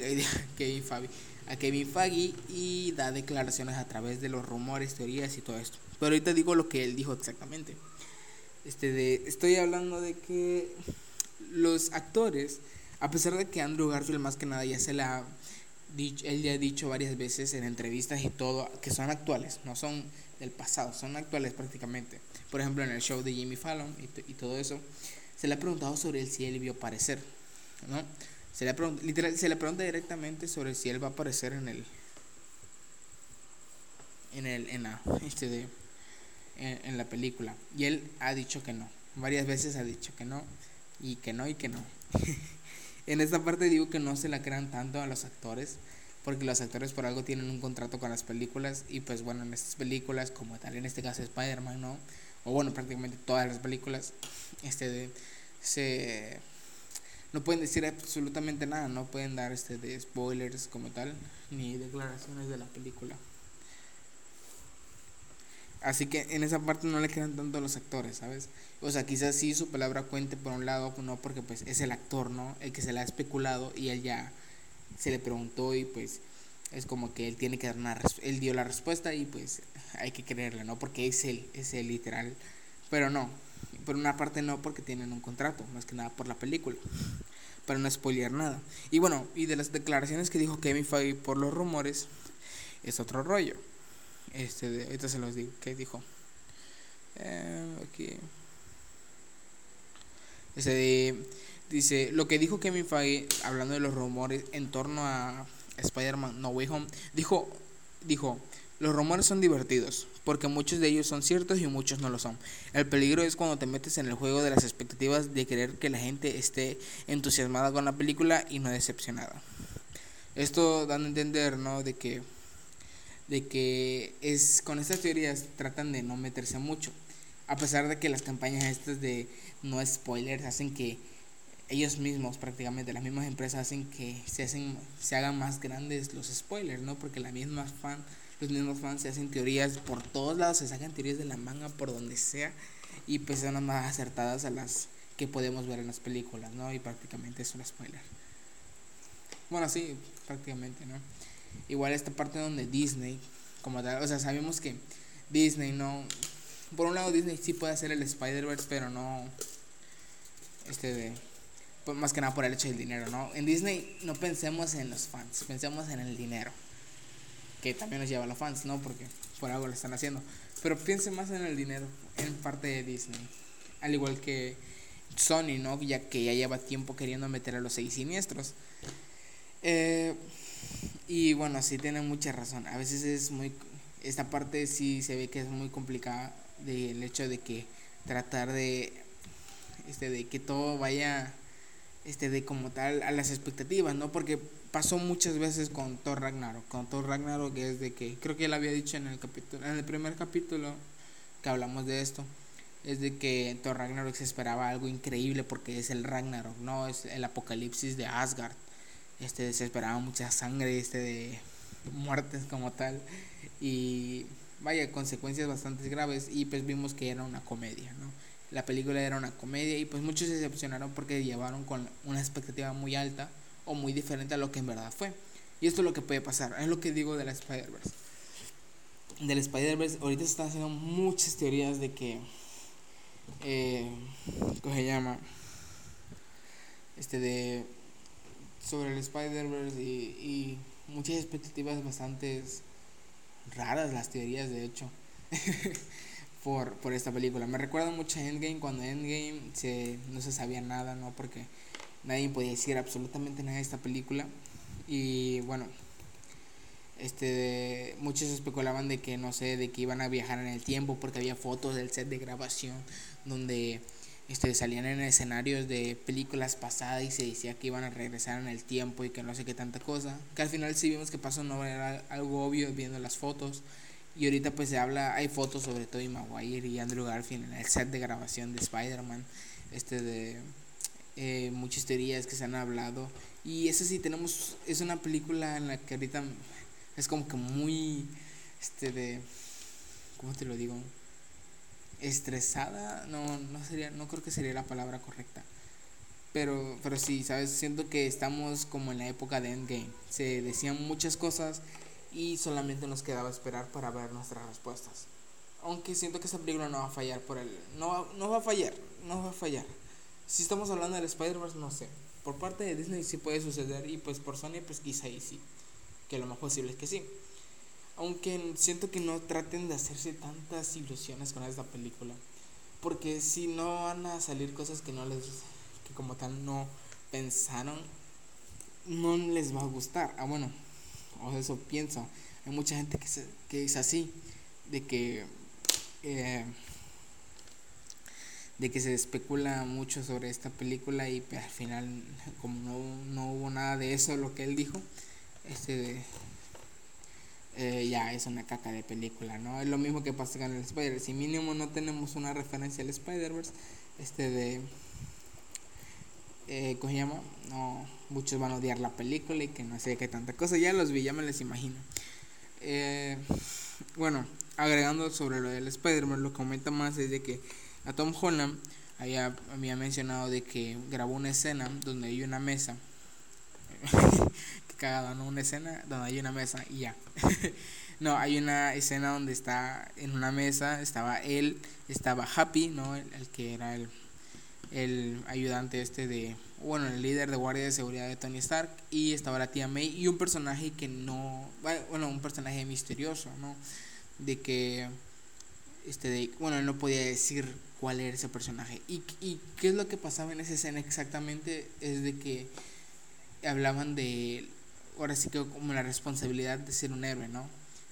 Kevin Fabi, a Kevin Faggy y da declaraciones a través de los rumores, teorías y todo esto. Pero ahorita digo lo que él dijo exactamente. Este de, estoy hablando de que los actores, a pesar de que Andrew Garfield más que nada ya se la dicho, él ya ha dicho varias veces en entrevistas y todo, que son actuales, no son del pasado, son actuales prácticamente. Por ejemplo, en el show de Jimmy Fallon y, todo eso, se le ha preguntado sobre él si él vio aparecer, ¿no? Se le, literal, se le pregunta directamente sobre si él va a aparecer en el. En el. En la. Este de, en, la película. Y él ha dicho que no. Varias veces ha dicho que no. Y que no y que no. en esta parte digo que no se la crean tanto a los actores. Porque los actores por algo tienen un contrato con las películas. Y pues bueno, en estas películas, como tal, en este caso Spider-Man, ¿no? O bueno, prácticamente todas las películas. Este. Se no pueden decir absolutamente nada, no pueden dar este de spoilers como tal, ni declaraciones de la película. Así que en esa parte no le quedan tanto los actores, ¿sabes? O sea, quizás sí su palabra cuente por un lado, no porque pues es el actor, ¿no? El que se le ha especulado y él ya se le preguntó y pues es como que él tiene que dar una él dio la respuesta y pues hay que creerle, ¿no? Porque es él, es él literal. Pero no, por una parte no porque tienen un contrato, más que nada por la película para no spoilear nada. Y bueno, y de las declaraciones que dijo Kevin Feige por los rumores, es otro rollo. Este, ahorita se los digo, ¿qué dijo? Eh, aquí. Este dice, lo que dijo Kevin Feige, hablando de los rumores en torno a Spider-Man No Way Home, dijo, dijo, los rumores son divertidos, porque muchos de ellos son ciertos y muchos no lo son. El peligro es cuando te metes en el juego de las expectativas de querer que la gente esté entusiasmada con la película y no decepcionada. Esto dando a entender, ¿no? De que de que es con estas teorías tratan de no meterse mucho, a pesar de que las campañas estas de no spoilers hacen que ellos mismos prácticamente las mismas empresas hacen que se hacen se hagan más grandes los spoilers, ¿no? Porque la misma fan los mismos fans se hacen teorías por todos lados, se sacan teorías de la manga por donde sea y pues son las más acertadas a las que podemos ver en las películas, ¿no? Y prácticamente es un spoiler. Bueno, sí, prácticamente, ¿no? Igual esta parte donde Disney, como tal, o sea, sabemos que Disney no... Por un lado Disney sí puede hacer el Spider-Verse, pero no... Este de... Pues más que nada por el hecho del dinero, ¿no? En Disney no pensemos en los fans, pensemos en el dinero que también nos lleva a los fans, ¿no? Porque por algo lo están haciendo. Pero piense más en el dinero, en parte de Disney. Al igual que Sony, ¿no? Ya que ya lleva tiempo queriendo meter a los seis siniestros. Eh, y bueno, sí tiene mucha razón. A veces es muy... Esta parte sí se ve que es muy complicada del hecho de que tratar de... Este, de que todo vaya este de como tal a las expectativas, ¿no? Porque pasó muchas veces con Thor Ragnarok, con Thor Ragnarok es de que creo que él había dicho en el capítulo en el primer capítulo que hablamos de esto es de que Thor Ragnarok se esperaba algo increíble porque es el Ragnarok, no es el apocalipsis de Asgard. Este se esperaba mucha sangre, este de muertes como tal y vaya consecuencias bastante graves y pues vimos que era una comedia, ¿no? La película era una comedia y pues muchos se decepcionaron porque llevaron con una expectativa muy alta o muy diferente a lo que en verdad fue. Y esto es lo que puede pasar, es lo que digo de la Spider-Verse. Del Spider-Verse, ahorita se están haciendo muchas teorías de que. Eh, ¿Cómo se llama? Este de. Sobre el Spider-Verse y, y muchas expectativas bastante raras, las teorías de hecho. por, por esta película. Me recuerda mucho a Endgame, cuando Endgame se, no se sabía nada, ¿no? Porque nadie podía decir absolutamente nada de esta película. Y bueno, este muchos especulaban de que no sé, de que iban a viajar en el tiempo porque había fotos del set de grabación donde este, salían en escenarios de películas pasadas y se decía que iban a regresar en el tiempo y que no sé qué tanta cosa. Que al final sí vimos que pasó, no era algo obvio viendo las fotos Y ahorita pues se habla, hay fotos sobre Tobey Maguire y Andrew Garfield en el set de grabación de Spider-Man, este de eh, muchas teorías que se han hablado. Y eso sí, tenemos, es una película en la que ahorita es como que muy, este de, ¿cómo te lo digo? Estresada, no, no sería, no creo que sería la palabra correcta. Pero, pero sí, ¿sabes? Siento que estamos como en la época de Endgame. Se decían muchas cosas y solamente nos quedaba esperar para ver nuestras respuestas. Aunque siento que esta película no va a fallar por el... No no va a fallar, no va a fallar. Si estamos hablando del Spider-Verse, no sé. Por parte de Disney sí puede suceder y pues por Sony pues quizá y sí. Que lo más posible es que sí. Aunque siento que no traten de hacerse tantas ilusiones con esta película. Porque si no van a salir cosas que no les... que como tal no pensaron, no les va a gustar. Ah, bueno, o eso pienso. Hay mucha gente que, que es así, de que, eh, de que se especula mucho sobre esta película y al final, como no, no, hubo nada de eso, lo que él dijo, este, eh, ya es una caca de película, ¿no? Es lo mismo que pasa con el Spider-Verse. Si mínimo no tenemos una referencia al Spider-Verse, este de eh, ¿cómo se llama? No, muchos van a odiar la película y que no sé qué tanta cosa. Ya los vi, ya me les imagino. Eh, bueno, agregando sobre lo del Spider-Man, lo que comenta más es de que a Tom Holland había, había mencionado de que grabó una escena donde hay una mesa. Qué cagado, ¿no? Una escena donde hay una mesa y ya. no, hay una escena donde está en una mesa, estaba él, estaba Happy, ¿no? el que era el el ayudante este de, bueno, el líder de guardia de seguridad de Tony Stark y estaba la tía May y un personaje que no, bueno, un personaje misterioso, ¿no? De que, este, de, bueno, él no podía decir cuál era ese personaje. Y, y qué es lo que pasaba en esa escena exactamente es de que hablaban de, ahora sí que como la responsabilidad de ser un héroe, ¿no?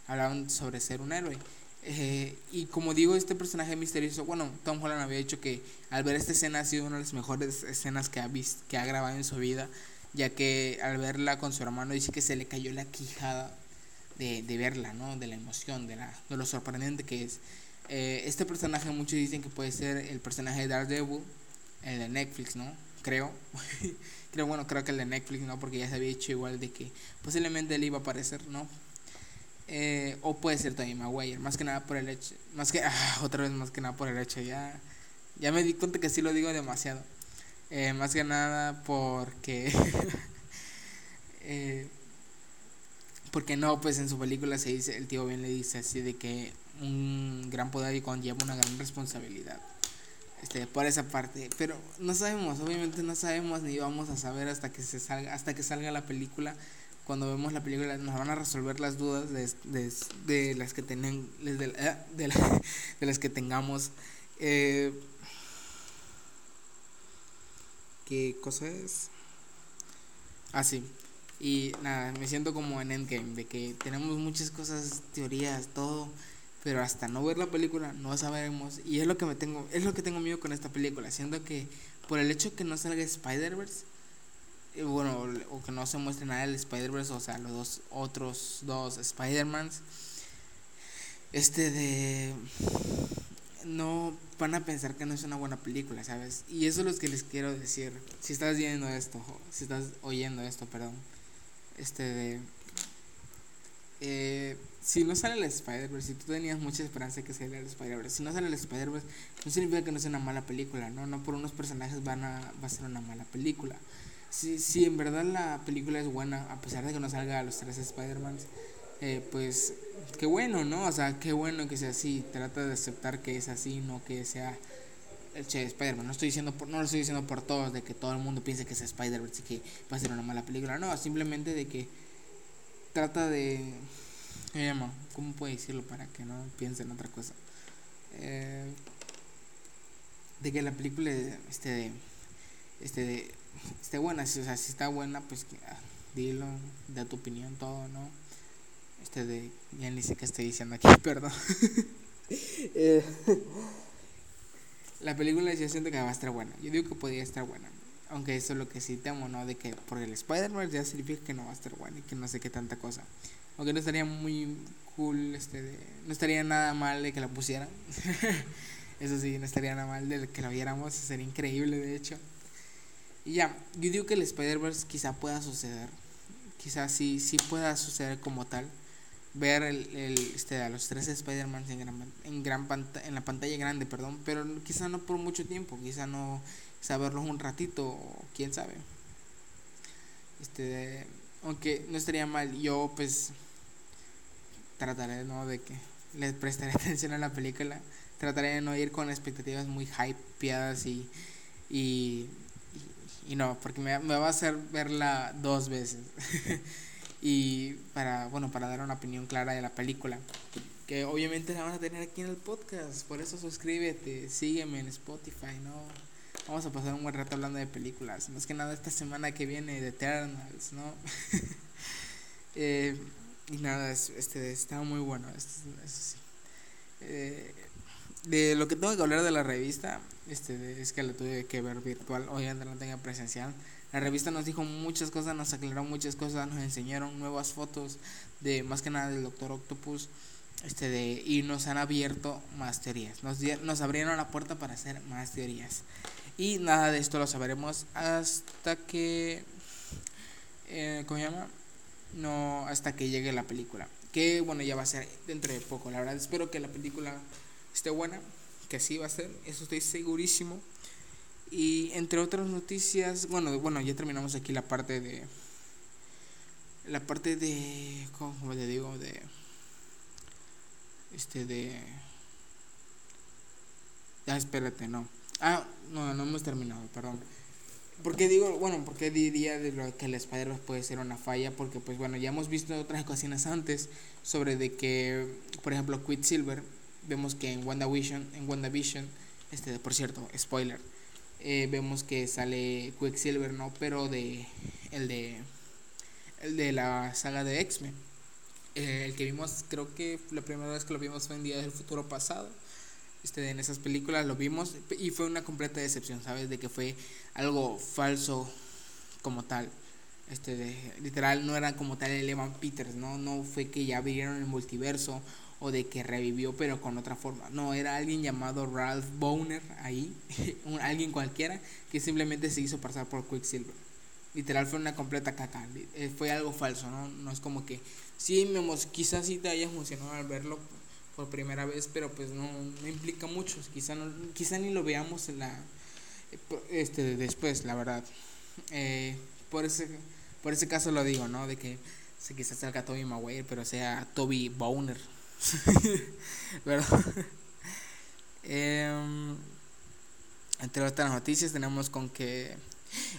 Hablaban sobre ser un héroe. Eh, y como digo, este personaje misterioso, bueno, Tom Holland había dicho que al ver esta escena ha sido una de las mejores escenas que ha, visto, que ha grabado en su vida, ya que al verla con su hermano dice que se le cayó la quijada de, de verla, ¿no? De la emoción, de, la, de lo sorprendente que es. Eh, este personaje muchos dicen que puede ser el personaje de Daredevil, el de Netflix, ¿no? Creo. creo, bueno, creo que el de Netflix, ¿no? Porque ya se había dicho igual de que posiblemente él iba a aparecer, ¿no? Eh, o puede ser Tony Maguire, más que nada por el hecho, más que, ah, otra vez más que nada por el hecho, ya, ya me di cuenta que sí lo digo demasiado. Eh, más que nada porque, eh, porque no, pues en su película se dice, el tío bien le dice así de que un gran poder conlleva una gran responsabilidad. Este, por esa parte, pero no sabemos, obviamente no sabemos ni vamos a saber hasta que se salga, hasta que salga la película. Cuando vemos la película nos van a resolver las dudas de, de, de las que tienen de, de, de, las que tengamos. Eh, qué cosa es así ah, y nada me siento como en Endgame de que tenemos muchas cosas teorías todo pero hasta no ver la película no sabremos y es lo que me tengo es lo que tengo miedo con esta película siendo que por el hecho que no salga Spider Verse eh, bueno, o que no se muestre nada del Spider-Verse, o sea, los dos otros dos Spider-Mans, este de no van a pensar que no es una buena película, ¿sabes? Y eso es lo que les quiero decir. Si estás viendo esto, si estás oyendo esto, perdón, este de eh, si no sale el Spider-Verse, si tú tenías mucha esperanza de que saliera el Spider-Verse, si no sale el Spider-Verse, no significa que no sea una mala película, ¿no? No por unos personajes van a, va a ser una mala película si, si en verdad la película es buena, a pesar de que no salga a los tres Spider-Mans, eh, pues qué bueno, ¿no? O sea, qué bueno que sea así. Trata de aceptar que es así, no que sea el Che Spider-Man. No, estoy diciendo por, no lo estoy diciendo por todos, de que todo el mundo piense que es Spider-Man y que va a ser una mala película. No, simplemente de que trata de. ¿Cómo puedo decirlo para que no piensen otra cosa? Eh, de que la película este, este de esté buena, si, o sea, si está buena, pues ah, dilo, da tu opinión, todo, ¿no? Este de, ya ni sé qué estoy diciendo aquí, perdón. Eh, la película yo siento que va a estar buena, yo digo que podría estar buena, aunque eso es lo que sí temo, ¿no? De que por el Spider-Man ya significa que no va a estar buena y que no sé qué tanta cosa. Aunque no estaría muy cool, este, de, no estaría nada mal de que la pusieran. Eso sí, no estaría nada mal de que la viéramos, sería increíble de hecho. Y ya, yo digo que el Spider-Verse quizá pueda suceder. Quizá sí, sí pueda suceder como tal. Ver el, el este, a los tres Spider-Man en, gran, en, gran en la pantalla grande, perdón. Pero quizá no por mucho tiempo, quizá no saberlos un ratito, quién sabe. Este, aunque no estaría mal, yo pues trataré ¿no? de que les prestaré atención a la película. Trataré de no ir con expectativas muy hypeadas y, y, y no, porque me, me, va a hacer verla dos veces. y para, bueno, para dar una opinión clara de la película. Que obviamente la van a tener aquí en el podcast. Por eso suscríbete, sígueme en Spotify, ¿no? Vamos a pasar un buen rato hablando de películas. Más que nada esta semana que viene de Eternals, ¿no? eh, y nada, este, está muy bueno. sí. Eh, de lo que tengo que hablar de la revista, este, es que la tuve que ver virtual, obviamente no tenga presencial. La revista nos dijo muchas cosas, nos aclaró muchas cosas, nos enseñaron nuevas fotos de más que nada del Doctor Octopus. Este de, y nos han abierto más teorías. Nos, nos abrieron la puerta para hacer más teorías. Y nada de esto lo sabremos hasta que. Eh, ¿Cómo se llama? No, hasta que llegue la película. Que bueno, ya va a ser dentro de poco. La verdad, espero que la película esté buena. Que así va a ser. Eso estoy segurísimo. Y entre otras noticias, bueno, bueno, ya terminamos aquí la parte de. La parte de. ¿Cómo le digo? De. Este de. Ya, espérate, no. Ah, no, no hemos terminado, perdón. Porque digo, bueno, porque diría de lo que el spider puede ser una falla? Porque pues bueno, ya hemos visto otras ocasiones antes sobre de que, por ejemplo, Quicksilver, vemos que en WandaVision, en WandaVision, este, por cierto, spoiler, eh, vemos que sale Quicksilver, ¿no? Pero de, el de, el de la saga de X-Men. Eh, el que vimos, creo que la primera vez que lo vimos fue en Día del Futuro Pasado este, en esas películas, lo vimos y fue una completa decepción, ¿sabes? De que fue algo falso como tal. Este, de, literal, no era como tal el Evan Peters, ¿no? No fue que ya vieron el multiverso o de que revivió pero con otra forma. No, era alguien llamado Ralph Boner ahí, alguien cualquiera que simplemente se hizo pasar por Quicksilver. Literal fue una completa caca, eh, fue algo falso, ¿no? No es como que sí, me quizás sí te haya funcionado al verlo, por primera vez, pero pues no, implica mucho, quizá, no, quizá ni lo veamos en la, este, después, la verdad. Eh, por, ese, por ese caso lo digo, ¿no? De que se quizás salga Toby Maguire, pero sea Toby Bowner. ¿Verdad? Em, entre otras noticias tenemos con que,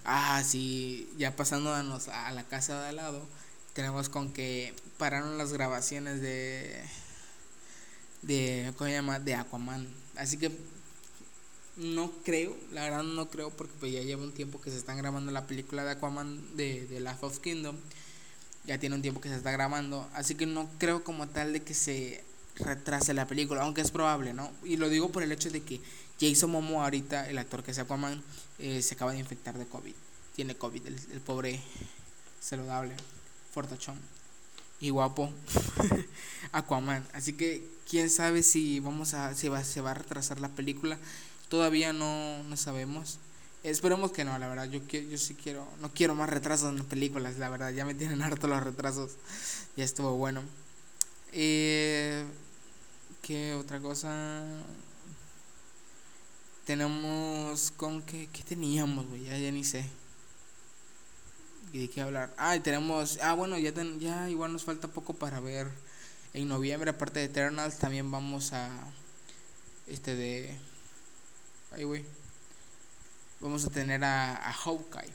ah, sí, ya pasándonos a la casa de al lado, tenemos con que pararon las grabaciones de de, ¿cómo se llama? De Aquaman. Así que no creo, la verdad no creo porque pues ya lleva un tiempo que se están grabando la película de Aquaman de, de Last of Kingdom. Ya tiene un tiempo que se está grabando, así que no creo como tal de que se retrase la película, aunque es probable, ¿no? Y lo digo por el hecho de que Jason Momoa ahorita, el actor que es Aquaman, eh, se acaba de infectar de COVID. Tiene COVID, el, el pobre saludable, fortachón y guapo Aquaman. Así que quién sabe si vamos a si va, se va a retrasar la película. Todavía no, no sabemos. Esperemos que no, la verdad. Yo yo sí quiero, no quiero más retrasos en las películas, la verdad. Ya me tienen harto los retrasos. Ya estuvo bueno. Eh, ¿Qué otra cosa? Tenemos con qué, qué teníamos, güey, ya, ni sé de qué hablar? Ah, tenemos. Ah, bueno, ya, ya igual nos falta poco para ver. En noviembre, aparte de Eternals, también vamos a. Este de. Ay, güey. Vamos a tener a, Hawkeye.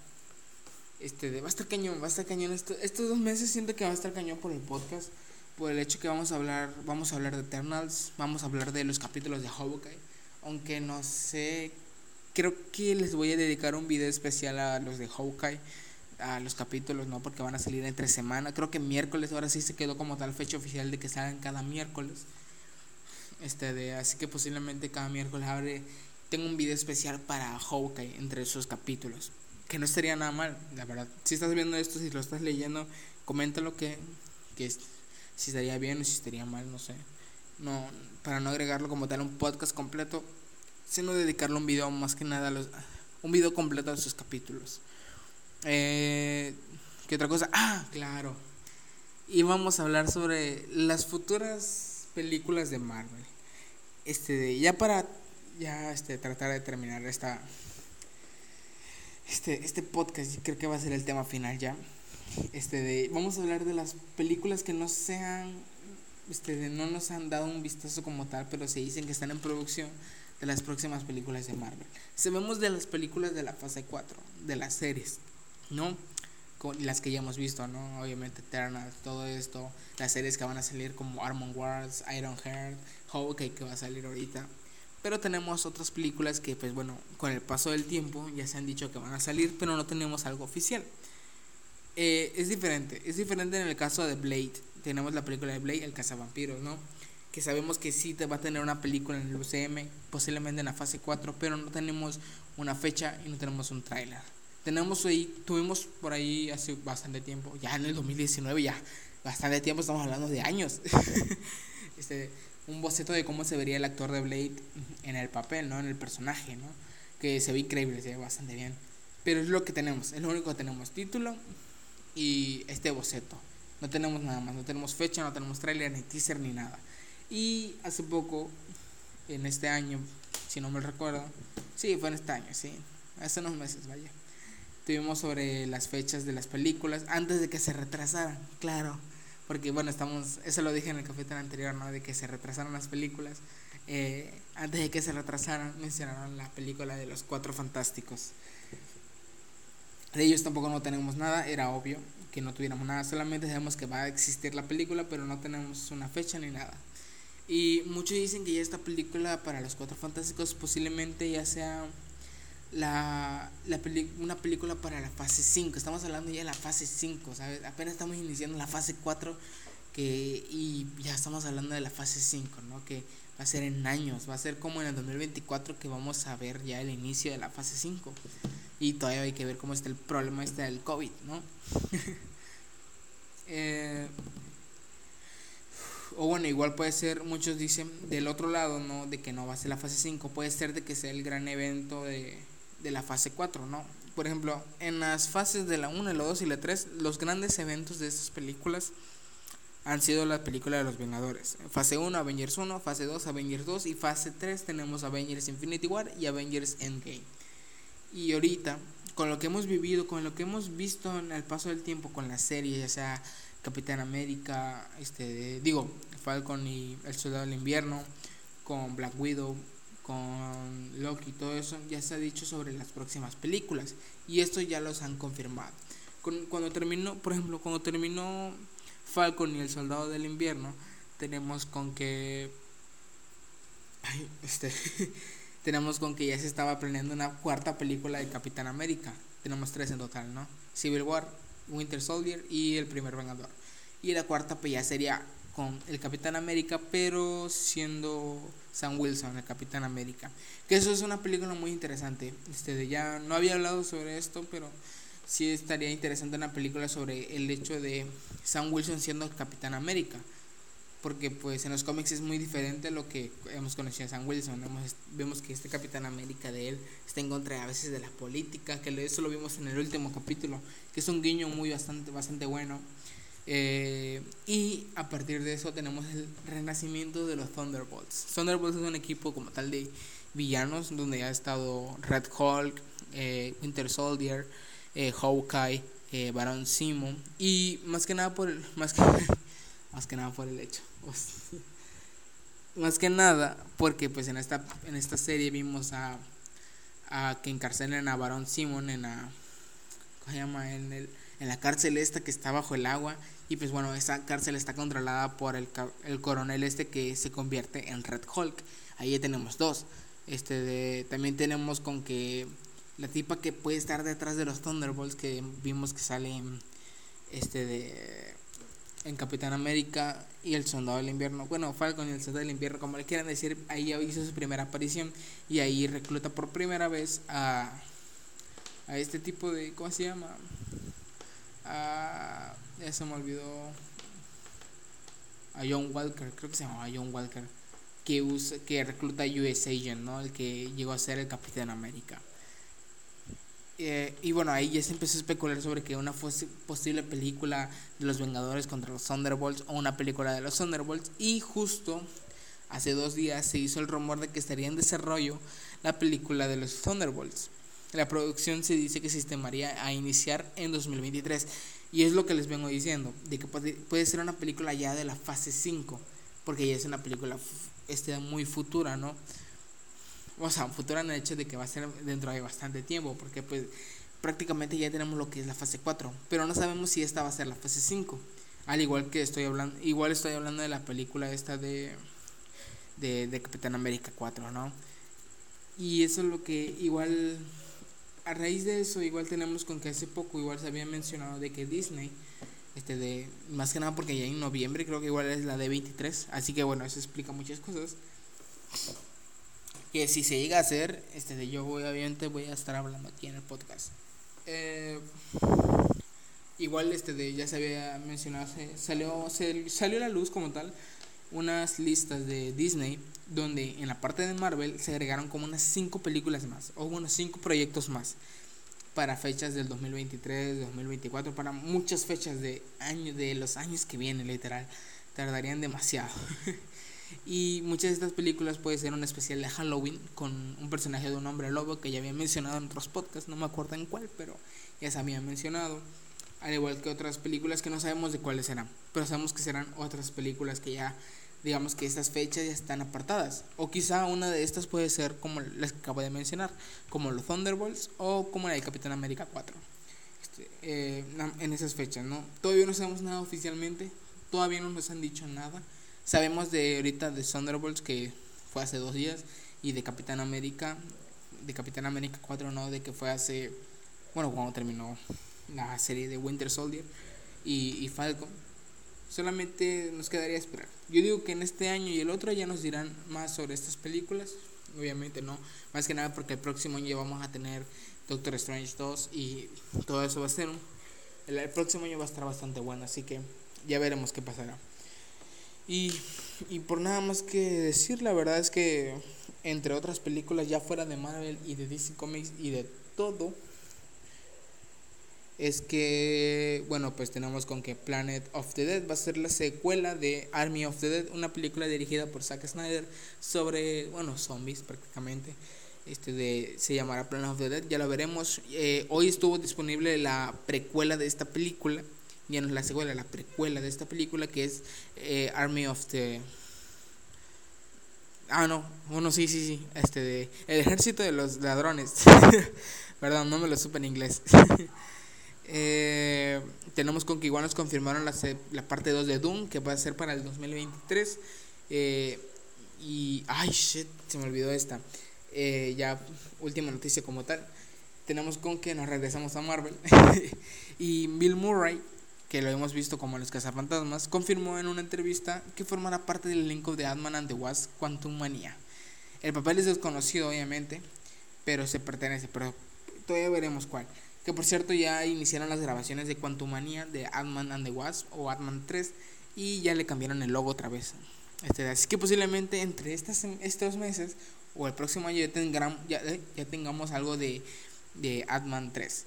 Este de. Va a estar cañón, va a estar cañón. Esto, estos dos meses siento que va a estar cañón por el podcast. Por el hecho que vamos a hablar. Vamos a hablar de Eternals. Vamos a hablar de los capítulos de Hawkeye. Aunque no sé. Creo que les voy a dedicar un video especial a los de Hawkeye a los capítulos, ¿no? Porque van a salir entre semana. Creo que miércoles, ahora sí se quedó como tal fecha oficial de que salgan cada miércoles. Este de, así que posiblemente cada miércoles abre, tengo un video especial para Hawkeye entre esos capítulos. Que no estaría nada mal, la verdad. Si estás viendo esto, si lo estás leyendo, coméntalo que, que si estaría bien o si estaría mal, no sé. No, para no agregarlo como tal un podcast completo, sino dedicarle un video más que nada a los, un video completo a sus capítulos. Eh, ¿Qué otra cosa? Ah, claro. Y vamos a hablar sobre las futuras películas de Marvel. Este, ya para ya este tratar de terminar esta este este podcast, creo que va a ser el tema final ya. Este de vamos a hablar de las películas que no sean este no nos han dado un vistazo como tal, pero se dicen que están en producción de las próximas películas de Marvel. Sabemos de las películas de la fase 4, de las series, ¿no? Con las que ya hemos visto, ¿no? Obviamente Eternal, todo esto, las series que van a salir como Armor Wars, Iron Heart, Hawkeye que va a salir ahorita. Pero tenemos otras películas que, pues bueno, con el paso del tiempo ya se han dicho que van a salir, pero no tenemos algo oficial. Eh, es diferente, es diferente en el caso de Blade. Tenemos la película de Blade, El cazavampiros, ¿no? Que sabemos que sí va a tener una película en el UCM, posiblemente en la fase 4, pero no tenemos una fecha y no tenemos un tráiler. Tenemos ahí, tuvimos por ahí hace bastante tiempo, ya en el 2019, ya bastante tiempo, estamos hablando de años. este, un boceto de cómo se vería el actor de Blade en el papel, ¿no? En el personaje, ¿no? Que se ve increíble, se ve bastante bien. Pero es lo que tenemos, es lo único que tenemos, título y este boceto. No tenemos nada más, no tenemos fecha, no tenemos trailer, ni teaser, ni nada. Y hace poco, en este año, si no me recuerdo, sí, fue en este año, sí, hace unos meses, vaya. Tuvimos sobre las fechas de las películas antes de que se retrasaran, claro porque bueno, estamos, eso lo dije en el capítulo anterior, ¿no? De que se retrasaron las películas. Eh, antes de que se retrasaran, mencionaron la película de los Cuatro Fantásticos. De ellos tampoco no tenemos nada, era obvio que no tuviéramos nada, solamente sabemos que va a existir la película, pero no tenemos una fecha ni nada. Y muchos dicen que ya esta película para los Cuatro Fantásticos posiblemente ya sea la, la una película para la fase 5. Estamos hablando ya de la fase 5, ¿sabes? Apenas estamos iniciando la fase 4 que, y ya estamos hablando de la fase 5, ¿no? Que va a ser en años, va a ser como en el 2024 que vamos a ver ya el inicio de la fase 5. Y todavía hay que ver cómo está el problema este del COVID, ¿no? eh, o bueno, igual puede ser, muchos dicen del otro lado, ¿no? De que no va a ser la fase 5, puede ser de que sea el gran evento de de la fase 4, ¿no? Por ejemplo, en las fases de la 1, la 2 y la 3, los grandes eventos de estas películas han sido la película de los Vengadores. Fase 1, Avengers 1, fase 2, Avengers 2 y fase 3 tenemos Avengers Infinity War y Avengers Endgame. Y ahorita, con lo que hemos vivido, con lo que hemos visto en el paso del tiempo con las series, ya sea Capitán América, este, digo, Falcon y El Soldado del Invierno, con Black Widow, con Loki y todo eso, ya se ha dicho sobre las próximas películas. Y esto ya los han confirmado. cuando terminó, por ejemplo, cuando terminó Falcon y el Soldado del Invierno, tenemos con que. este. tenemos con que ya se estaba planeando una cuarta película de Capitán América. Tenemos tres en total, ¿no? Civil War, Winter Soldier y El Primer Vengador. Y la cuarta, pues ya sería con el Capitán América, pero siendo Sam Wilson, el Capitán América. Que eso es una película muy interesante. Este, ya no había hablado sobre esto, pero sí estaría interesante una película sobre el hecho de Sam Wilson siendo el Capitán América. Porque pues en los cómics es muy diferente lo que hemos conocido a Sam Wilson. Vemos, que este Capitán América de él está en contra a veces de la política, que eso lo vimos en el último capítulo, que es un guiño muy bastante, bastante bueno. Eh, y a partir de eso tenemos el renacimiento de los Thunderbolts. Thunderbolts es un equipo como tal de villanos donde ha estado Red Hulk, eh, Winter Soldier, eh, Hawkeye, eh, Baron Simon y más que nada por el más que más que nada por el hecho más que nada porque pues en esta en esta serie vimos a a que encarcelen a Baron Simon en la ¿cómo se llama? en el en la cárcel esta que está bajo el agua y pues bueno, esa cárcel está controlada por el, el coronel este que se convierte en Red Hulk. Ahí ya tenemos dos. Este de, también tenemos con que la tipa que puede estar detrás de los Thunderbolts que vimos que sale en, este de en Capitán América y el Soldado del Invierno. Bueno, Falcon y el Soldado del Invierno, como le quieran decir, ahí hizo su primera aparición y ahí recluta por primera vez a, a este tipo de, ¿cómo se llama? A, ya se me olvidó a John Walker, creo que se llamaba John Walker, que, usa, que recluta a US Agent, ¿no? El que llegó a ser el Capitán América. Eh, y bueno, ahí ya se empezó a especular sobre que una posible película de los Vengadores contra los Thunderbolts o una película de los Thunderbolts. Y justo hace dos días se hizo el rumor de que estaría en desarrollo la película de los Thunderbolts. La producción se dice que se a iniciar en 2023. Y es lo que les vengo diciendo, de que puede, puede ser una película ya de la fase 5, porque ya es una película este, muy futura, ¿no? O sea, futura en el hecho de que va a ser dentro de bastante tiempo, porque pues prácticamente ya tenemos lo que es la fase 4, pero no sabemos si esta va a ser la fase 5. Al igual que estoy hablando, igual estoy hablando de la película esta de, de, de Capitán América 4, ¿no? Y eso es lo que igual a raíz de eso igual tenemos con que hace poco igual se había mencionado de que Disney este de más que nada porque ya en noviembre creo que igual es la de 23 así que bueno eso explica muchas cosas. Que si se llega a hacer este de yo obviamente voy a estar hablando aquí en el podcast. Eh, igual este de ya se había mencionado se salió se salió la luz como tal unas listas de Disney donde en la parte de Marvel se agregaron como unas 5 películas más, o unos 5 proyectos más para fechas del 2023, 2024, para muchas fechas de año, de los años que vienen, literal, tardarían demasiado. y muchas de estas películas puede ser un especial de Halloween con un personaje de un hombre lobo que ya había mencionado en otros podcasts, no me acuerdo en cuál, pero ya se había mencionado. Al igual que otras películas que no sabemos de cuáles serán, pero sabemos que serán otras películas que ya digamos que estas fechas ya están apartadas. O quizá una de estas puede ser como las que acabo de mencionar, como los Thunderbolts o como la de Capitán América 4. Este, eh, en esas fechas, ¿no? Todavía no sabemos nada oficialmente, todavía no nos han dicho nada. Sabemos de ahorita de Thunderbolts que fue hace dos días y de Capitán América, de Capitán América 4, no, de que fue hace, bueno, cuando terminó la serie de Winter Soldier y, y Falcon Solamente nos quedaría esperar. Yo digo que en este año y el otro ya nos dirán más sobre estas películas. Obviamente no. Más que nada porque el próximo año vamos a tener Doctor Strange 2 y todo eso va a ser un... El, próximo año va a estar bastante bueno, así que ya veremos qué pasará. Y, y por nada más que decir, la verdad es que entre otras películas ya fuera de Marvel y de DC Comics y de todo, es que, bueno, pues tenemos con que Planet of the Dead va a ser la secuela de Army of the Dead, una película dirigida por Zack Snyder sobre, bueno, zombies prácticamente. Este de, se llamará Planet of the Dead, ya lo veremos. Eh, hoy estuvo disponible la precuela de esta película, ya no es la secuela, la precuela de esta película que es eh, Army of the... Ah, no, bueno, sí, sí, sí, este de... El ejército de los ladrones. Perdón, no me lo supe en inglés. Eh, tenemos con que igual nos confirmaron la, la parte 2 de Doom, que va a ser para el 2023. Eh, y, ay, shit, se me olvidó esta. Eh, ya, última noticia como tal. Tenemos con que nos regresamos a Marvel. y Bill Murray, que lo hemos visto como los cazafantasmas, confirmó en una entrevista que formará parte del elenco de Ant-Man and the Wasp Quantum Mania. El papel es desconocido, obviamente, pero se pertenece, pero todavía veremos cuál. Que por cierto ya iniciaron las grabaciones de Quantumania de Ant-Man and the Wasp o Ant-Man 3 y ya le cambiaron el logo otra vez. Este, así que posiblemente entre estas, estos meses o el próximo año ya, tengamos, ya, eh, ya tengamos algo de, de Ant-Man 3.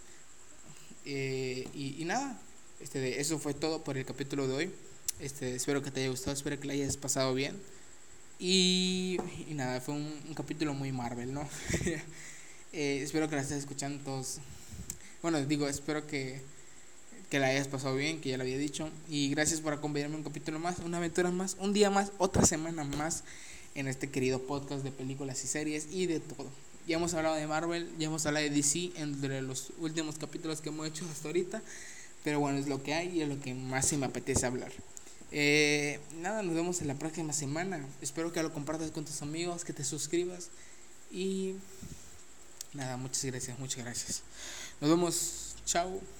Eh, y, nada, este, eso fue todo por el capítulo de hoy. Este, espero que te haya gustado, espero que lo hayas pasado bien. Y, y nada, fue un, un, capítulo muy Marvel, ¿no? eh, espero que la estés escuchando todos bueno, digo, espero que, que la hayas pasado bien, que ya lo había dicho. Y gracias por acompañarme un capítulo más, una aventura más, un día más, otra semana más en este querido podcast de películas y series y de todo. Ya hemos hablado de Marvel, ya hemos hablado de DC entre los últimos capítulos que hemos hecho hasta ahorita. Pero bueno, es lo que hay y es lo que más se me apetece hablar. Eh, nada, nos vemos en la próxima semana. Espero que lo compartas con tus amigos, que te suscribas. Y nada, muchas gracias, muchas gracias. Nos vemos. Chao.